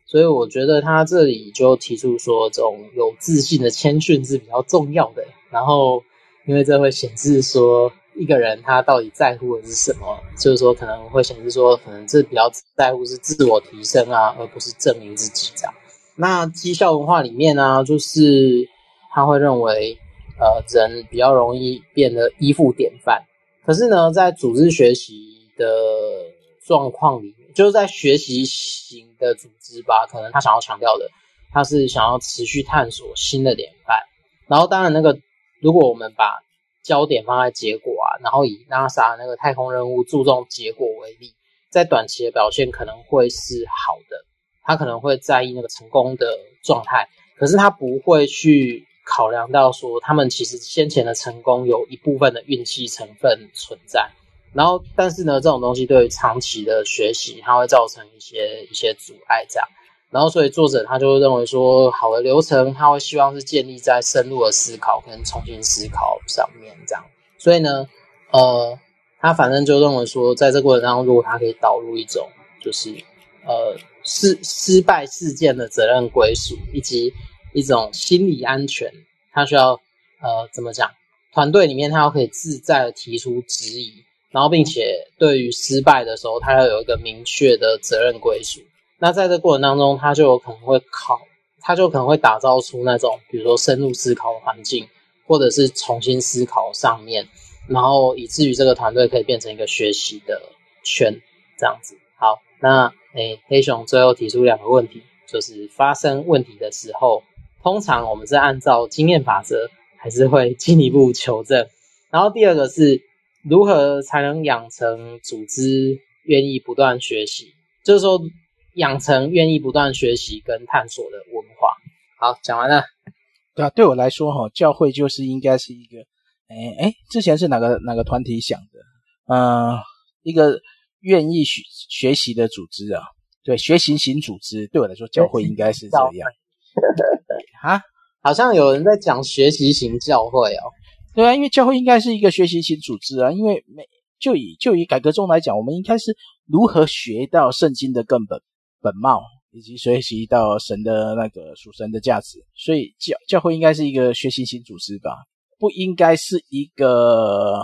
所以我觉得他这里就提出说，这种有自信的谦逊是比较重要的。然后，因为这会显示说一个人他到底在乎的是什么，就是说可能会显示说，可能这比较在乎是自我提升啊，而不是证明自己这样。那绩效文化里面呢，就是他会认为，呃，人比较容易变得依附典范。可是呢，在组织学习的状况里面，就是在学习型的组织吧，可能他想要强调的，他是想要持续探索新的典范。然后，当然，那个如果我们把焦点放在结果啊，然后以 NASA 那个太空任务注重结果为例，在短期的表现可能会是好的，他可能会在意那个成功的状态，可是他不会去考量到说他们其实先前的成功有一部分的运气成分存在。然后，但是呢，这种东西对于长期的学习，它会造成一些一些阻碍，这样。然后，所以作者他就认为说，好的流程他会希望是建立在深入的思考跟重新思考上面，这样。所以呢，呃，他反正就认为说，在这过程当中，如果他可以导入一种，就是呃失失败事件的责任归属，以及一种心理安全，他需要呃怎么讲？团队里面他要可以自在的提出质疑，然后并且对于失败的时候，他要有一个明确的责任归属。那在这过程当中，他就有可能会考，他就可能会打造出那种，比如说深入思考的环境，或者是重新思考上面，然后以至于这个团队可以变成一个学习的圈，这样子。好，那诶，黑熊最后提出两个问题，就是发生问题的时候，通常我们是按照经验法则，还是会进一步求证？然后第二个是如何才能养成组织愿意不断学习，就是说。养成愿意不断学习跟探索的文化。好，讲完了。对啊，对我来说哈，教会就是应该是一个，哎哎，之前是哪个哪个团体想的？嗯、呃，一个愿意学学习的组织啊。对，学习型组织，对我来说，教会应该是这样。啊，好像有人在讲学习型教会哦。对啊，因为教会应该是一个学习型组织啊。因为每就以就以改革中来讲，我们应该是如何学到圣经的根本。本貌以及学习到神的那个属神的价值，所以教教会应该是一个学习型组织吧，不应该是一个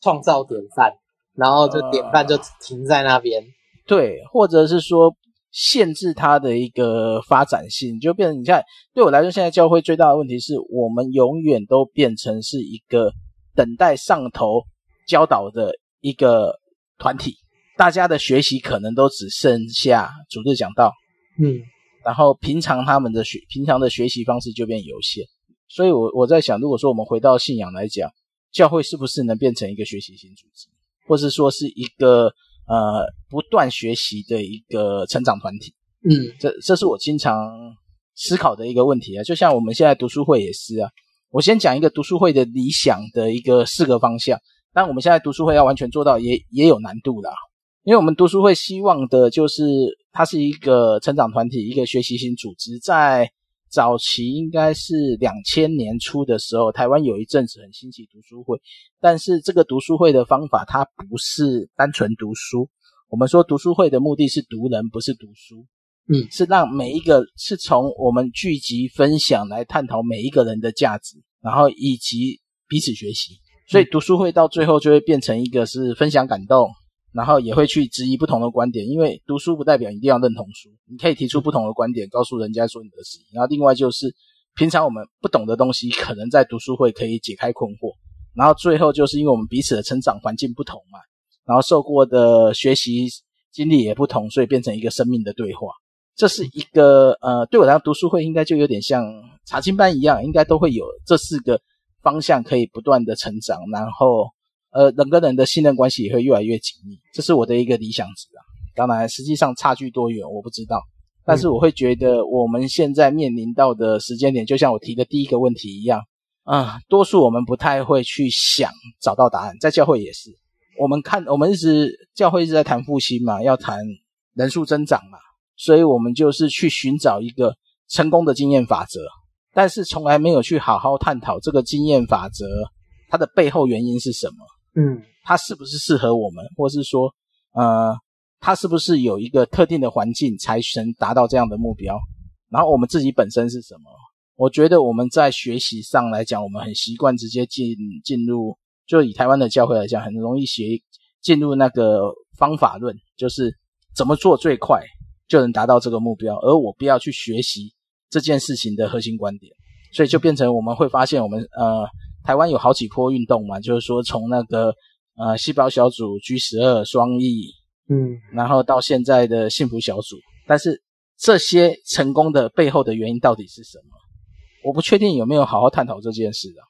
创造典范，然后就典范就停在那边，呃，对，或者是说限制它的一个发展性，就变成你看，对我来说，现在教会最大的问题是我们永远都变成是一个等待上头教导的一个团体。大家的学习可能都只剩下主日讲道，嗯，然后平常他们的学平常的学习方式就变有限，所以我我在想，如果说我们回到信仰来讲，教会是不是能变成一个学习型组织，或是说是一个呃不断学习的一个成长团体？嗯，这这是我经常思考的一个问题啊。就像我们现在读书会也是啊，我先讲一个读书会的理想的一个四个方向，但我们现在读书会要完全做到也也有难度啦。因为我们读书会希望的就是它是一个成长团体，一个学习型组织。在早期应该是两千年初的时候，台湾有一阵子很兴起读书会，但是这个读书会的方法它不是单纯读书。我们说读书会的目的是读人，不是读书。嗯，是让每一个是从我们聚集分享来探讨每一个人的价值，然后以及彼此学习。所以读书会到最后就会变成一个是分享感动。然后也会去质疑不同的观点，因为读书不代表一定要认同书，你可以提出不同的观点，告诉人家说你的事情。然后另外就是，平常我们不懂的东西，可能在读书会可以解开困惑。然后最后就是因为我们彼此的成长环境不同嘛，然后受过的学习经历也不同，所以变成一个生命的对话。这是一个呃，对我来说读书会应该就有点像查经班一样，应该都会有这四个方向可以不断的成长，然后。呃，人跟人的信任关系也会越来越紧密，这是我的一个理想值啊。当然，实际上差距多远我不知道，但是我会觉得我们现在面临到的时间点，就像我提的第一个问题一样，啊、呃，多数我们不太会去想找到答案，在教会也是，我们看我们一直教会一直在谈复兴嘛，要谈人数增长嘛，所以我们就是去寻找一个成功的经验法则，但是从来没有去好好探讨这个经验法则它的背后原因是什么。嗯，它是不是适合我们，或是说，呃，它是不是有一个特定的环境才能达到这样的目标？然后我们自己本身是什么？我觉得我们在学习上来讲，我们很习惯直接进进入，就以台湾的教会来讲，很容易学进入那个方法论，就是怎么做最快就能达到这个目标，而我不要去学习这件事情的核心观点。所以就变成我们会发现，我们呃台湾有好几波运动嘛，就是说从那个呃细胞小组 G 十二双翼，嗯，然后到现在的幸福小组，但是这些成功的背后的原因到底是什么？我不确定有没有好好探讨这件事啊。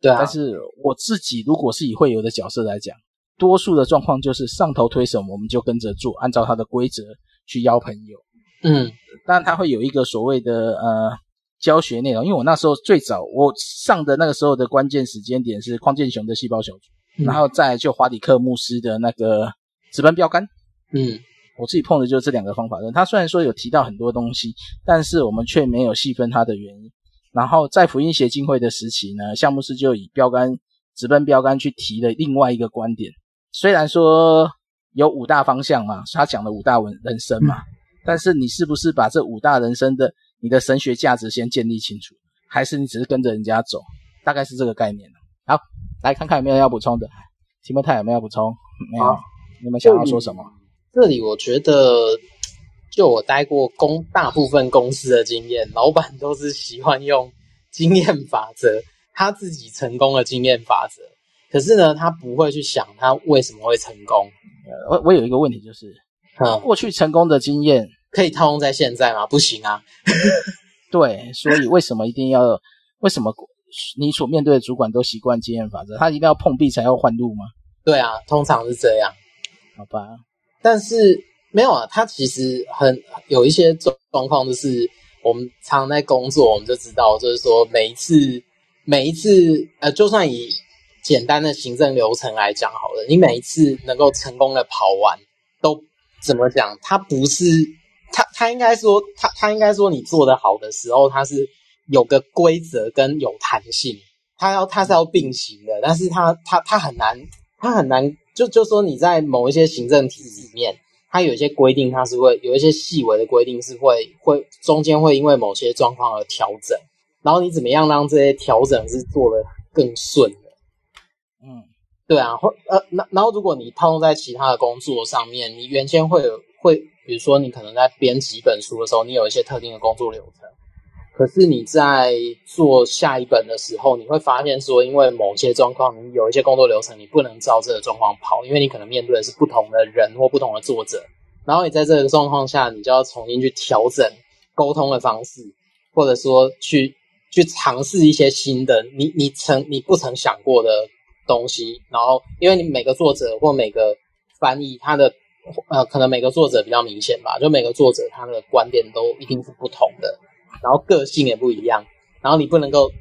对啊，但是我自己如果是以会友的角色来讲，多数的状况就是上头推什么，我们就跟着做，按照他的规则去邀朋友。嗯，当然他会有一个所谓的呃。教学内容，因为我那时候最早我上的那个时候的关键时间点是匡健雄的细胞小组，嗯、然后再就华迪克牧师的那个直奔标杆。嗯，我自己碰的就是这两个方法论。他虽然说有提到很多东西，但是我们却没有细分它的原因。然后在福音协进会的时期呢，项目师就以标杆直奔标杆去提了另外一个观点。虽然说有五大方向嘛，他讲的五大文人生嘛，嗯、但是你是不是把这五大人生的你的神学价值先建立清楚，还是你只是跟着人家走？大概是这个概念。好，来看看有没有要补充的。提摩太有没有要补充？没有。你们想要说什么？这里我觉得，就我待过公大部分公司的经验，老板都是喜欢用经验法则，他自己成功的经验法则。可是呢，他不会去想他为什么会成功。我我有一个问题就是，嗯，过去成功的经验。可以套用在现在吗？不行啊。对，所以为什么一定要？为什么你所面对的主管都习惯经验法则？他一定要碰壁才要换路吗？对啊，通常是这样。好吧，但是没有啊。他其实很有一些状状况，就是我们常常在工作，我们就知道，就是说每一次每一次，呃，就算以简单的行政流程来讲好了，你每一次能够成功的跑完，都怎么讲？他不是。他他应该说，他他应该说，你做的好的时候，他是有个规则跟有弹性，他要他是要并行的，但是他他他很难，他很难，就就说你在某一些行政体制里面，它有一些规定，它是会有一些细微的规定是会会中间会因为某些状况而调整，然后你怎么样让这些调整是做的更顺的？嗯，对啊，或呃，那然后如果你套用在其他的工作上面，你原先会有会。比如说，你可能在编辑一本书的时候，你有一些特定的工作流程。可是你在做下一本的时候，你会发现说，因为某些状况，你有一些工作流程，你不能照这个状况跑，因为你可能面对的是不同的人或不同的作者。然后你在这个状况下，你就要重新去调整沟通的方式，或者说去去尝试一些新的你你曾你不曾想过的东西。然后，因为你每个作者或每个翻译他的。呃，可能每个作者比较明显吧，就每个作者他的观点都一定是不同的，然后个性也不一样，然后你不能够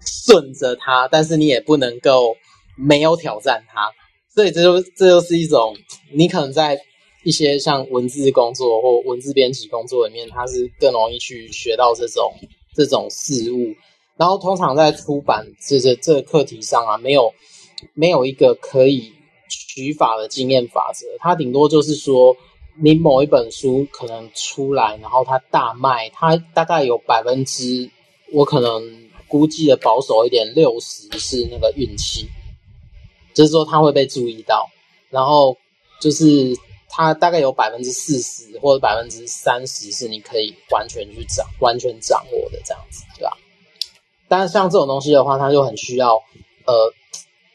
顺着他，但是你也不能够没有挑战他，所以这就这就是一种你可能在一些像文字工作或文字编辑工作里面，它是更容易去学到这种这种事物，然后通常在出版这这这个课题上啊，没有没有一个可以。取法的经验法则，它顶多就是说，你某一本书可能出来，然后它大卖，它大概有百分之，我可能估计的保守一点，六十是那个运气，就是说它会被注意到，然后就是它大概有百分之四十或者百分之三十是你可以完全去掌完全掌握的这样子，对吧？但是像这种东西的话，它就很需要呃。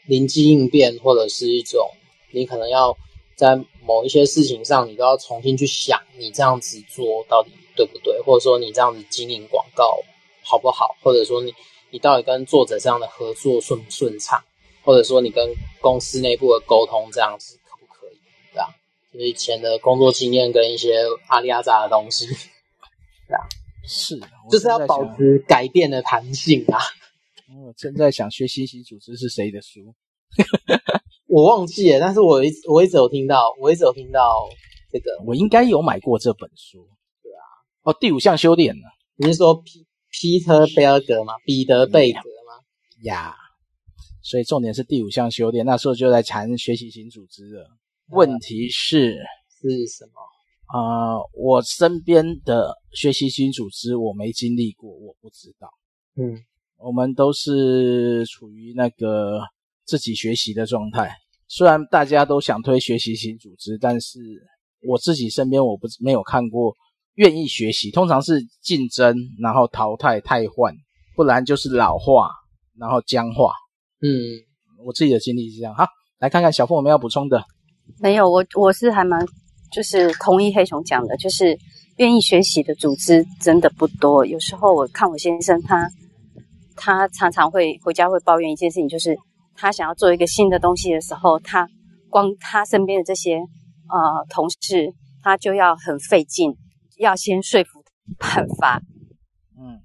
灵机应变，或者是一种你可能要在某一些事情上，你都要重新去想，你这样子做到底对不对，或者说你这样子经营广告好不好，或者说你你到底跟作者这样的合作顺不顺畅，或者说你跟公司内部的沟通这样子可不可以，对吧？就是以前的工作经验跟一些阿里阿扎的东西，对啊，是，就是要保持改变的弹性啊。我正在想学习型组织是谁的书，我忘记了，但是我一我一直有听到，我一直有听到这个，我应该有买过这本书，对啊，哦，第五项修炼呢？你是说皮皮特贝尔格吗？彼得贝格吗？呀，所以重点是第五项修炼，那时候就在谈学习型组织了。问题是是什么？啊、呃，我身边的学习型组织我没经历过，我不知道。嗯。我们都是处于那个自己学习的状态，虽然大家都想推学习型组织，但是我自己身边我不没有看过愿意学习，通常是竞争，然后淘汰汰换，不然就是老化，然后僵化。嗯，我自己的经历是这样。好，来看看小凤有没有要补充的？没有，我我是还蛮就是同意黑熊讲的，就是愿意学习的组织真的不多。有时候我看我先生他，他常常会回家会抱怨一件事情，就是他想要做一个新的东西的时候，他光他身边的这些呃同事，他就要很费劲，要先说服办法。嗯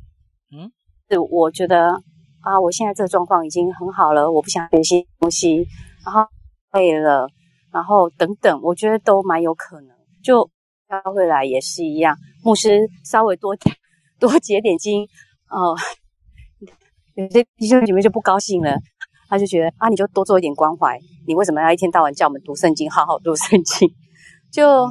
嗯，是我觉得啊，我现在这个状况已经很好了，我不想学习东西，然后累了，然后等等，我觉得都蛮有可能。就教会来也是一样，牧师稍微多多结点经，哦、呃，有些弟兄姐妹就不高兴了，他就觉得啊，你就多做一点关怀，你为什么要一天到晚叫我们读圣经，好好读 圣经？就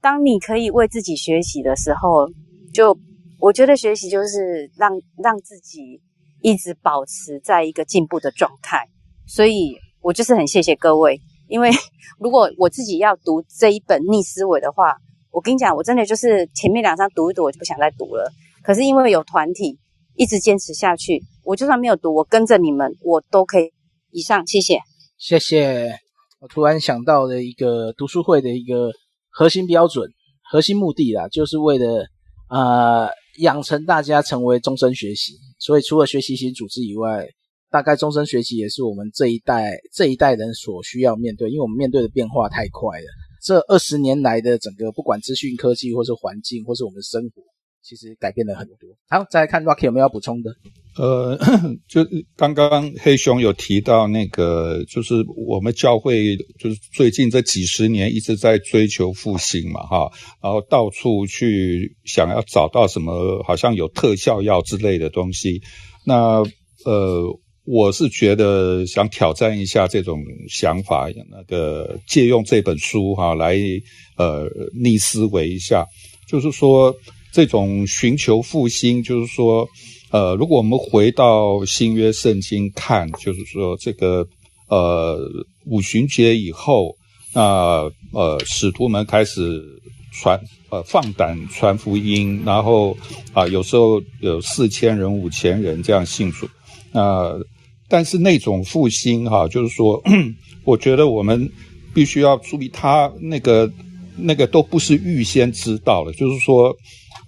当你可以为自己学习的时候，就。我觉得学习就是让让自己一直保持在一个进步的状态，所以我就是很谢谢各位，因为 如果我自己要读这一本逆思维的话，我跟你讲，我真的就是前面两章读一读，我就不想再读了。可是因为有团体一直坚持下去，我就算没有读，我跟着你们，我都可以。以上，谢谢，谢谢。我突然想到了一个读书会的一个核心标准、核心目的啦，就是为了呃。养成大家成为终身学习，所以除了学习型组织以外，大概终身学习也是我们这一代这一代人所需要面对，因为我们面对的变化太快了。这二十年来的整个不管资讯科技，或是环境，或是我们的生活。其实改变了很多。好，再来看 Rocky 有没有要补充的？呃，就刚刚黑熊有提到那个，就是我们教会就是最近这几十年一直在追求复兴嘛，哈，然后到处去想要找到什么，好像有特效药之类的东西。那呃，我是觉得想挑战一下这种想法，那个借用这本书哈来呃逆思维一下，就是说。这种寻求复兴，就是说，呃，如果我们回到新约圣经看，就是说，这个呃五旬节以后，那呃使徒们开始传呃放胆传福音，然后啊、有时候有四千人、五千人这样信主，呃，但是那种复兴哈，就是说，我觉得我们必须要注意，他那个那个都不是预先知道的，就是说。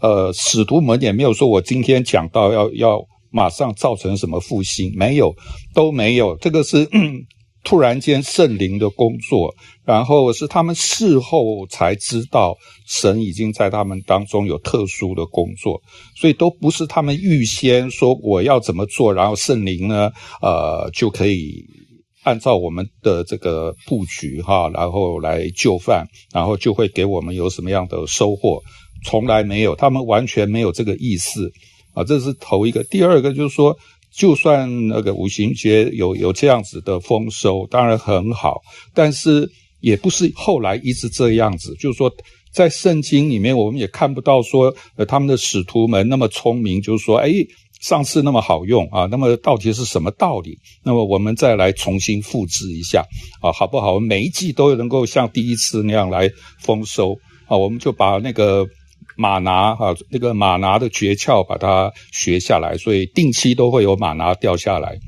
呃，使徒们也没有说，我今天讲到要要马上造成什么复兴，没有，都没有。这个是 突然间圣灵的工作，然后是他们事后才知道神已经在他们当中有特殊的工作，所以都不是他们预先说我要怎么做，然后圣灵呢，呃，就可以按照我们的这个布局哈，然后来就范，然后就会给我们有什么样的收获。从来没有，他们完全没有这个意思啊！这是头一个。第二个就是说，就算那个五行节有有这样子的丰收，当然很好，但是也不是后来一直这样子。就是说，在圣经里面，我们也看不到说，呃，他们的使徒们那么聪明，就是说，哎，上次那么好用啊，那么到底是什么道理？那么我们再来重新复制一下啊，好不好？每一季都能够像第一次那样来丰收啊，我们就把那个。马拿哈，那个马拿的诀窍把它学下来，所以定期都会有马拿掉下来。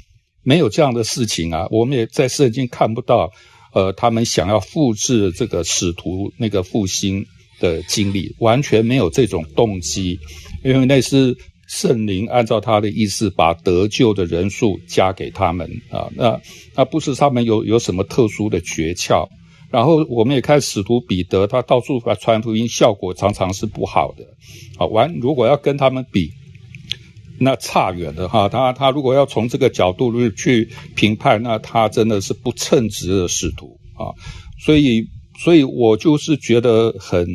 没有这样的事情啊，我们也在圣经看不到。呃，他们想要复制这个使徒那个复兴的经历，完全没有这种动机，因为那是圣灵按照他的意思把得救的人数加给他们啊，那那不是他们有有什么特殊的诀窍。然后我们也看使徒彼得，他到处传福音，效果常常是不好的。好，完如果要跟他们比，那差远了哈。他他如果要从这个角度去评判，那他真的是不称职的使徒啊。所以，所以我就是觉得很。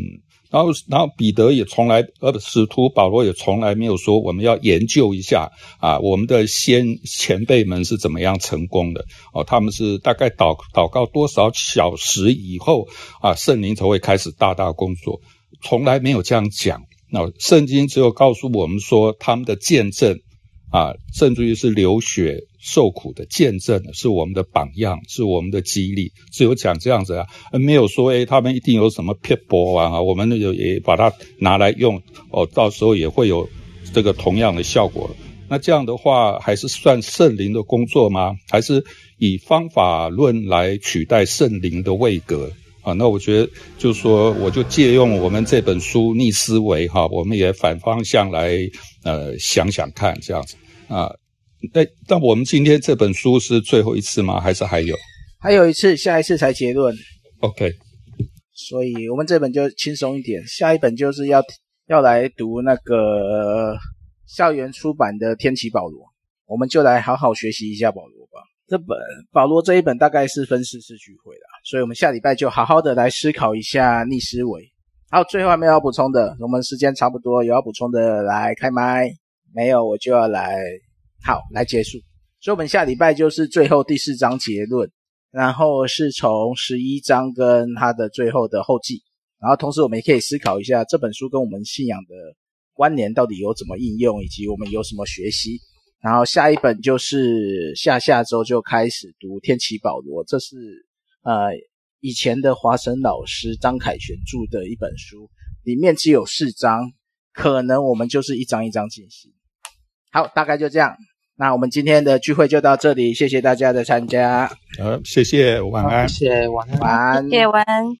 然后，然后彼得也从来，呃，使徒保罗也从来没有说我们要研究一下啊，我们的先前辈们是怎么样成功的哦，他们是大概祷祷告多少小时以后啊，圣灵才会开始大大工作，从来没有这样讲。那圣经只有告诉我们说他们的见证。啊，甚至于是流血受苦的见证，是我们的榜样，是我们的激励，只有讲这样子啊，没有说诶他们一定有什么撇步啊，我们也也把它拿来用哦，到时候也会有这个同样的效果。那这样的话，还是算圣灵的工作吗？还是以方法论来取代圣灵的位格啊？那我觉得，就是说，我就借用我们这本书逆思维哈，我们也反方向来呃想想看，这样子啊。那但我们今天这本书是最后一次吗？还是还有？还有一次，下一次才结论。OK。所以我们这本就轻松一点，下一本就是要要来读那个校园出版的《天启保罗》，我们就来好好学习一下保罗吧。这本保罗这一本大概是分四次聚会了，所以我们下礼拜就好好的来思考一下逆思维。好，最后还没有要补充的，我们时间差不多，有要补充的来开麦，没有我就要来，好，来结束。所以我们下礼拜就是最后第四章结论。然后是从十一章跟他的最后的后记，然后同时我们也可以思考一下这本书跟我们信仰的关联到底有怎么应用，以及我们有什么学习。然后下一本就是下下周就开始读天启保罗，这是呃以前的华神老师张凯旋著的一本书，里面只有四章，可能我们就是一章一章进行。好，大概就这样。那我们今天的聚会就到这里，谢谢大家的参加。好，谢谢，晚安。谢谢，晚安。晚安。谢谢，晚安。